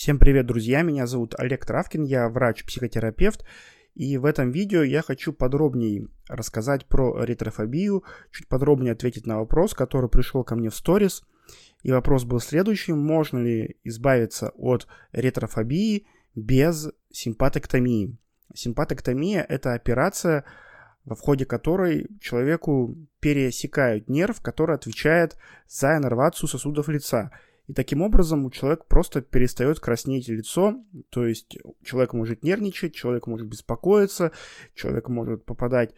Всем привет, друзья! Меня зовут Олег Травкин, я врач-психотерапевт, и в этом видео я хочу подробнее рассказать про ретрофобию, чуть подробнее ответить на вопрос, который пришел ко мне в сторис. И вопрос был следующим, можно ли избавиться от ретрофобии без симпатоктомии? Симпатоктомия – это операция, в ходе которой человеку пересекают нерв, который отвечает за иннервацию сосудов лица – и таким образом у человека просто перестает краснеть лицо, то есть человек может нервничать, человек может беспокоиться, человек может попадать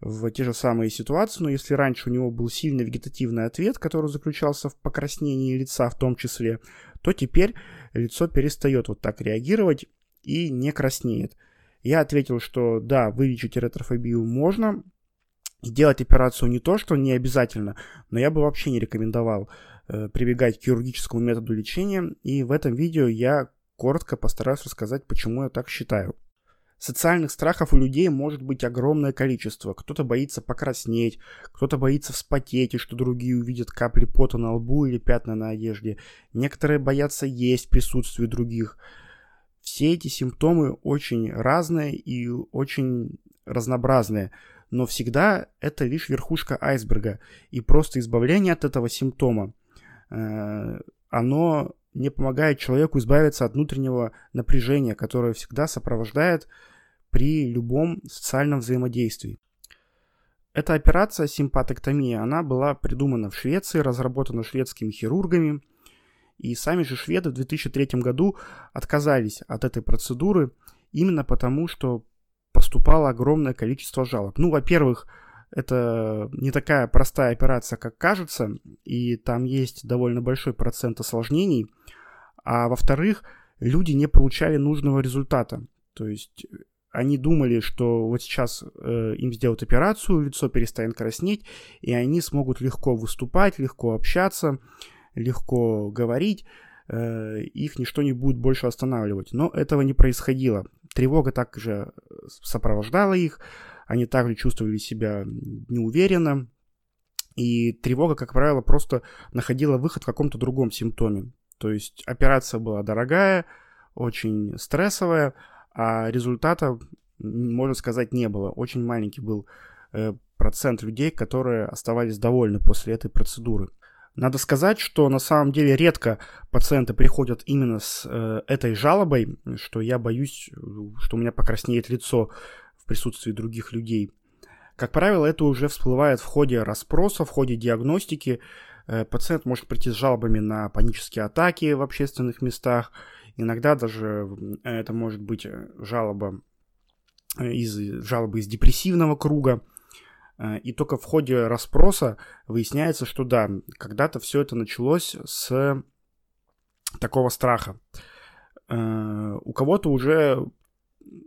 в те же самые ситуации, но если раньше у него был сильный вегетативный ответ, который заключался в покраснении лица в том числе, то теперь лицо перестает вот так реагировать и не краснеет. Я ответил, что да, вылечить ретрофобию можно, делать операцию не то, что не обязательно, но я бы вообще не рекомендовал прибегать к хирургическому методу лечения, и в этом видео я коротко постараюсь рассказать, почему я так считаю. Социальных страхов у людей может быть огромное количество. Кто-то боится покраснеть, кто-то боится вспотеть, и что другие увидят капли пота на лбу или пятна на одежде. Некоторые боятся есть в присутствии других. Все эти симптомы очень разные и очень разнообразные но всегда это лишь верхушка айсберга, и просто избавление от этого симптома – Э, оно не помогает человеку избавиться от внутреннего напряжения, которое всегда сопровождает при любом социальном взаимодействии. Эта операция симпатоктомия, она была придумана в Швеции, разработана шведскими хирургами, и сами же шведы в 2003 году отказались от этой процедуры именно потому, что поступало огромное количество жалоб. Ну, во-первых, это не такая простая операция, как кажется, и там есть довольно большой процент осложнений. А во-вторых, люди не получали нужного результата. То есть они думали, что вот сейчас э, им сделают операцию, лицо перестанет краснеть, и они смогут легко выступать, легко общаться, легко говорить, э, их ничто не будет больше останавливать. Но этого не происходило. Тревога также сопровождала их, они также чувствовали себя неуверенно, и тревога, как правило, просто находила выход в каком-то другом симптоме. То есть операция была дорогая, очень стрессовая, а результата, можно сказать, не было. Очень маленький был э, процент людей, которые оставались довольны после этой процедуры. Надо сказать, что на самом деле редко пациенты приходят именно с э, этой жалобой, что я боюсь, что у меня покраснеет лицо присутствии других людей. Как правило, это уже всплывает в ходе расспроса, в ходе диагностики. Э, пациент может прийти с жалобами на панические атаки в общественных местах. Иногда даже это может быть э, жалоба э, из, жалобы из депрессивного круга. И только в ходе расспроса выясняется, что да, когда-то все это началось с такого страха. У кого-то уже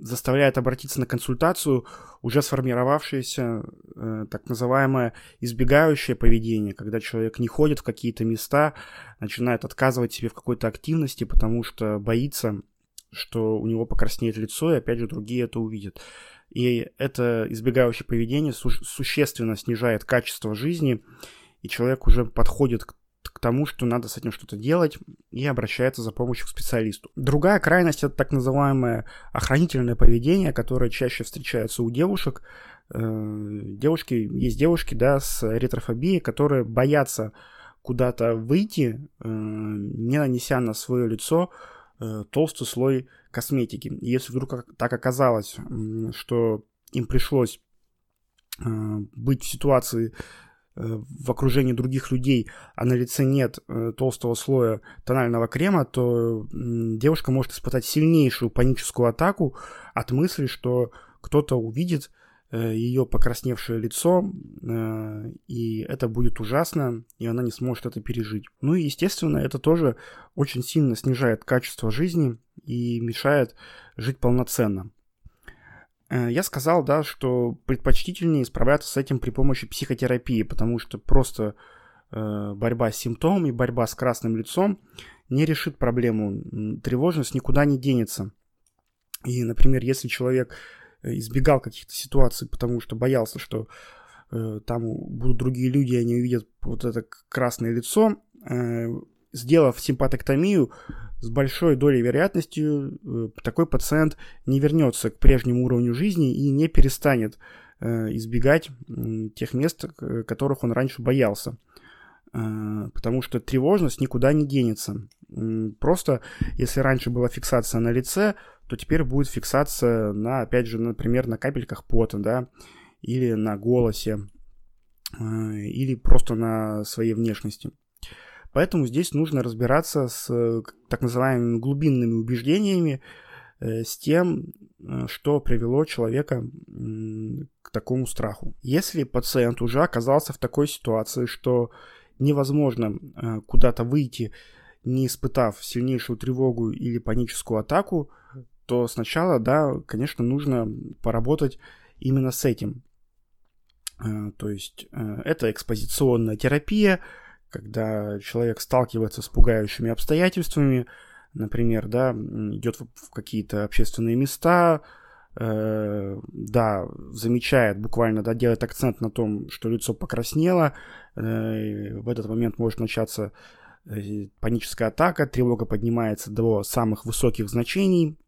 заставляет обратиться на консультацию уже сформировавшееся э, так называемое избегающее поведение, когда человек не ходит в какие-то места, начинает отказывать себе в какой-то активности, потому что боится, что у него покраснеет лицо, и опять же другие это увидят. И это избегающее поведение су- существенно снижает качество жизни, и человек уже подходит к тому, что надо с этим что-то делать и обращается за помощью к специалисту. Другая крайность это так называемое охранительное поведение, которое чаще встречается у девушек. Э, девушки, есть девушки, да, с ретрофобией, которые боятся куда-то выйти, э, не нанеся на свое лицо э, толстый слой косметики. И если вдруг так оказалось, что им пришлось быть в ситуации в окружении других людей, а на лице нет э, толстого слоя тонального крема, то девушка может испытать сильнейшую паническую атаку от мысли, что кто-то увидит э, ее покрасневшее лицо, и это будет ужасно, и она не сможет это пережить. Ну и, естественно, это тоже очень сильно снижает качество жизни и мешает жить полноценно. Э, я сказал, да, что предпочтительнее справляться с этим при помощи психотерапии, потому что просто э, борьба с симптомами, борьба с красным лицом не решит проблему. Тревожность никуда не денется. И, например, если человек э, избегал каких-то ситуаций, потому что боялся, что э, там будут другие люди, они увидят вот это красное лицо, сделав симпатоктомию, с большой долей вероятностью э, такой пациент не вернется к прежнему уровню жизни и не перестанет э, избегать тех мест, которых он раньше боялся. Э, потому что тревожность никуда не денется. Просто, если раньше была фиксация на лице, то теперь будет фиксация на, опять же, например, на капельках пота, да, или на голосе, или просто на своей внешности. Поэтому здесь нужно разбираться с э, так называемыми глубинными убеждениями, э, с тем, э, что привело человека к такому страху. Если пациент уже оказался в такой ситуации, что невозможно куда-то выйти, не испытав сильнейшую тревогу или паническую атаку, то сначала, да, конечно, нужно поработать именно с этим. То есть это экспозиционная терапия, когда человек сталкивается с пугающими обстоятельствами, например, да, идет в какие-то общественные места, э, да, замечает буквально, да, делает акцент на том, что лицо покраснело, э, в этот момент может начаться э, паническая атака, тревога поднимается до самых высоких значений,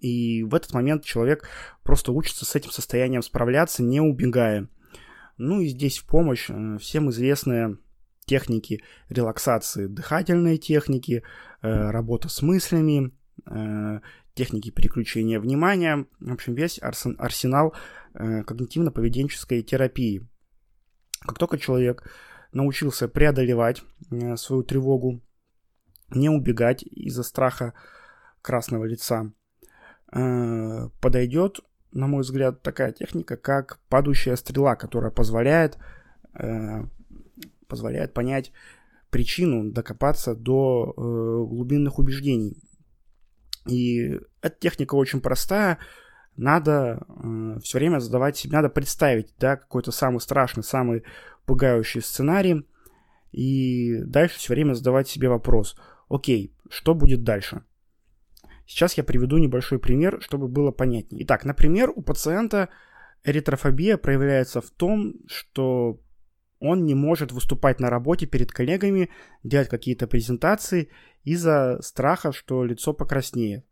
и в этот момент человек просто учится с этим состоянием справляться, не убегая. Ну и здесь в помощь э, всем известная техники релаксации, дыхательные техники, э, работа с мыслями, э, техники переключения внимания, в общем, весь арсенал э, когнитивно-поведенческой терапии. Как только человек научился преодолевать свою тревогу, не убегать из-за страха красного лица, подойдет, на мой взгляд, такая техника, как падающая стрела, которая позволяет позволяет понять причину, докопаться до э, глубинных убеждений. И эта техника очень простая. Надо э, все время задавать себе, надо представить, да, какой-то самый страшный, самый пугающий сценарий. И дальше все время задавать себе вопрос. Окей, что будет дальше? Сейчас я приведу небольшой пример, чтобы было понятнее. Итак, например, у пациента эритрофобия проявляется в том, что он не может выступать на работе перед коллегами, делать какие-то презентации из-за страха, что лицо покраснеет.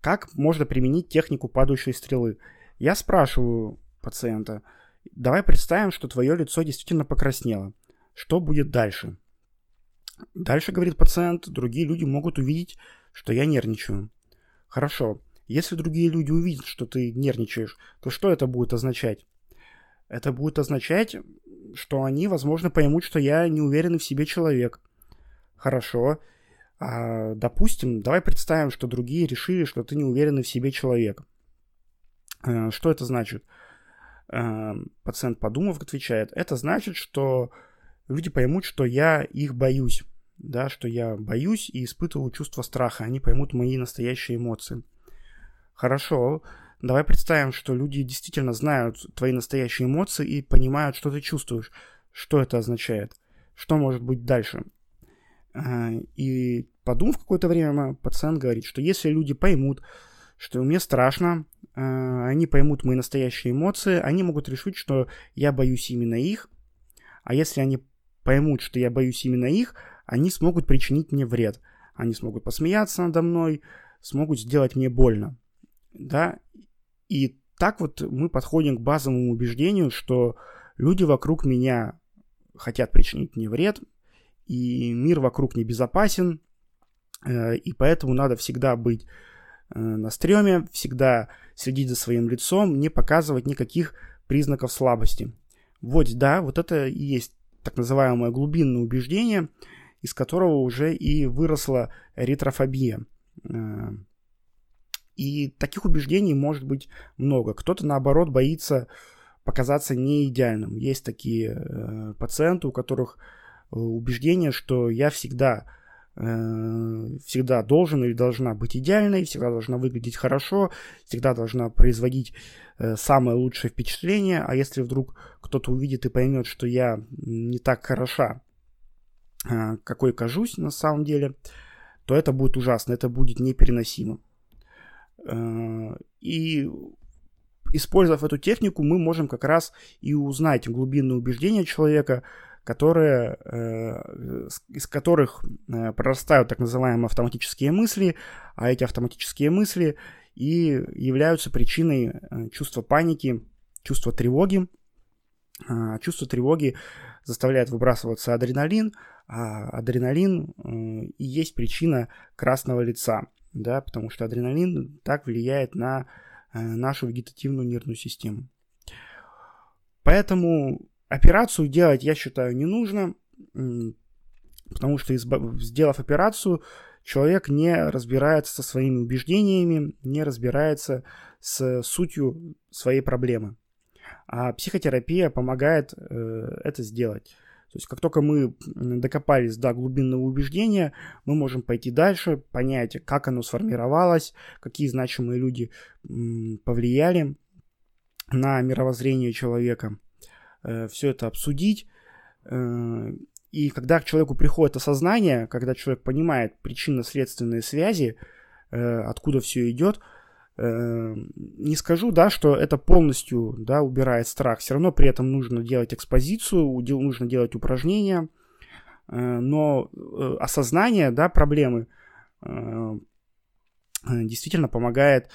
Как можно применить технику падающей стрелы? Я спрашиваю пациента, давай представим, что твое лицо действительно покраснело. Что будет дальше? Дальше, говорит пациент, другие люди могут увидеть, что я нервничаю. Хорошо, если другие люди увидят, что ты нервничаешь, то что это будет означать? Это будет означать, что они, возможно, поймут, что я неуверенный в себе человек. Хорошо. А, допустим, давай представим, что другие решили, что ты неуверенный в себе человек. А, что это значит? А, пациент, подумав, отвечает, это значит, что люди поймут, что я их боюсь. Да, что я боюсь и испытываю чувство страха. Они поймут мои настоящие эмоции. Хорошо. Давай представим, что люди действительно знают твои настоящие эмоции и понимают, что ты чувствуешь. Что это означает? Что может быть дальше? А, и подумав какое-то время, пациент говорит, что если люди поймут, что мне страшно, а, они поймут мои настоящие эмоции, они могут решить, что я боюсь именно их, а если они поймут, что я боюсь именно их, они смогут причинить мне вред. Они смогут посмеяться надо мной, смогут сделать мне больно. Да, и так вот мы подходим к базовому убеждению, что люди вокруг меня хотят причинить мне вред, и мир вокруг небезопасен, э, и поэтому надо всегда быть э, на стреме, всегда следить за своим лицом, не показывать никаких признаков слабости. Вот, да, вот это и есть так называемое глубинное убеждение, из которого уже и выросла эритрофобия. И таких убеждений может быть много. Кто-то, наоборот, боится показаться не идеальным. Есть такие э, пациенты, у которых э, убеждение, что я всегда э, всегда должен или должна быть идеальной, всегда должна выглядеть хорошо, всегда должна производить э, самое лучшее впечатление, а если вдруг кто-то увидит и поймет, что я не так хороша, какой кажусь на самом деле, то это будет ужасно, это будет непереносимо. Э, и использовав эту технику, мы можем как раз и узнать глубинные убеждения человека, которые, э, из которых э, прорастают так называемые автоматические мысли, а эти автоматические мысли и являются причиной чувства паники, чувства тревоги. Чувство тревоги заставляет выбрасываться адреналин, а адреналин и есть причина красного лица, да, потому что адреналин так влияет на нашу вегетативную нервную систему. Поэтому операцию делать, я считаю, не нужно, потому что, сделав операцию, человек не разбирается со своими убеждениями, не разбирается с сутью своей проблемы. А психотерапия помогает э, это сделать. То есть как только мы докопались до глубинного убеждения, мы можем пойти дальше, понять, как оно сформировалось, какие значимые люди повлияли на мировоззрение человека, э, все это обсудить. Э, и когда к человеку приходит осознание, когда человек понимает причинно-следственные связи, э, откуда все идет, не скажу, да, что это полностью, да, убирает страх. Все равно при этом нужно делать экспозицию, нужно делать упражнения, но осознание, да, проблемы действительно помогает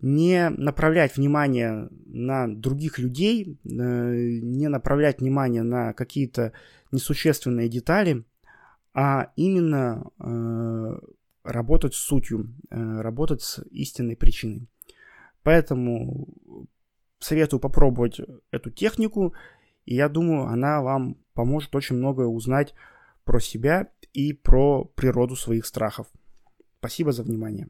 не направлять внимание на других людей, э, не направлять внимание на какие-то несущественные детали, а именно э, работать с сутью, э, работать с истинной причиной. Поэтому советую попробовать эту технику, и я думаю, она вам поможет очень многое узнать про себя и про природу своих страхов. Спасибо за внимание.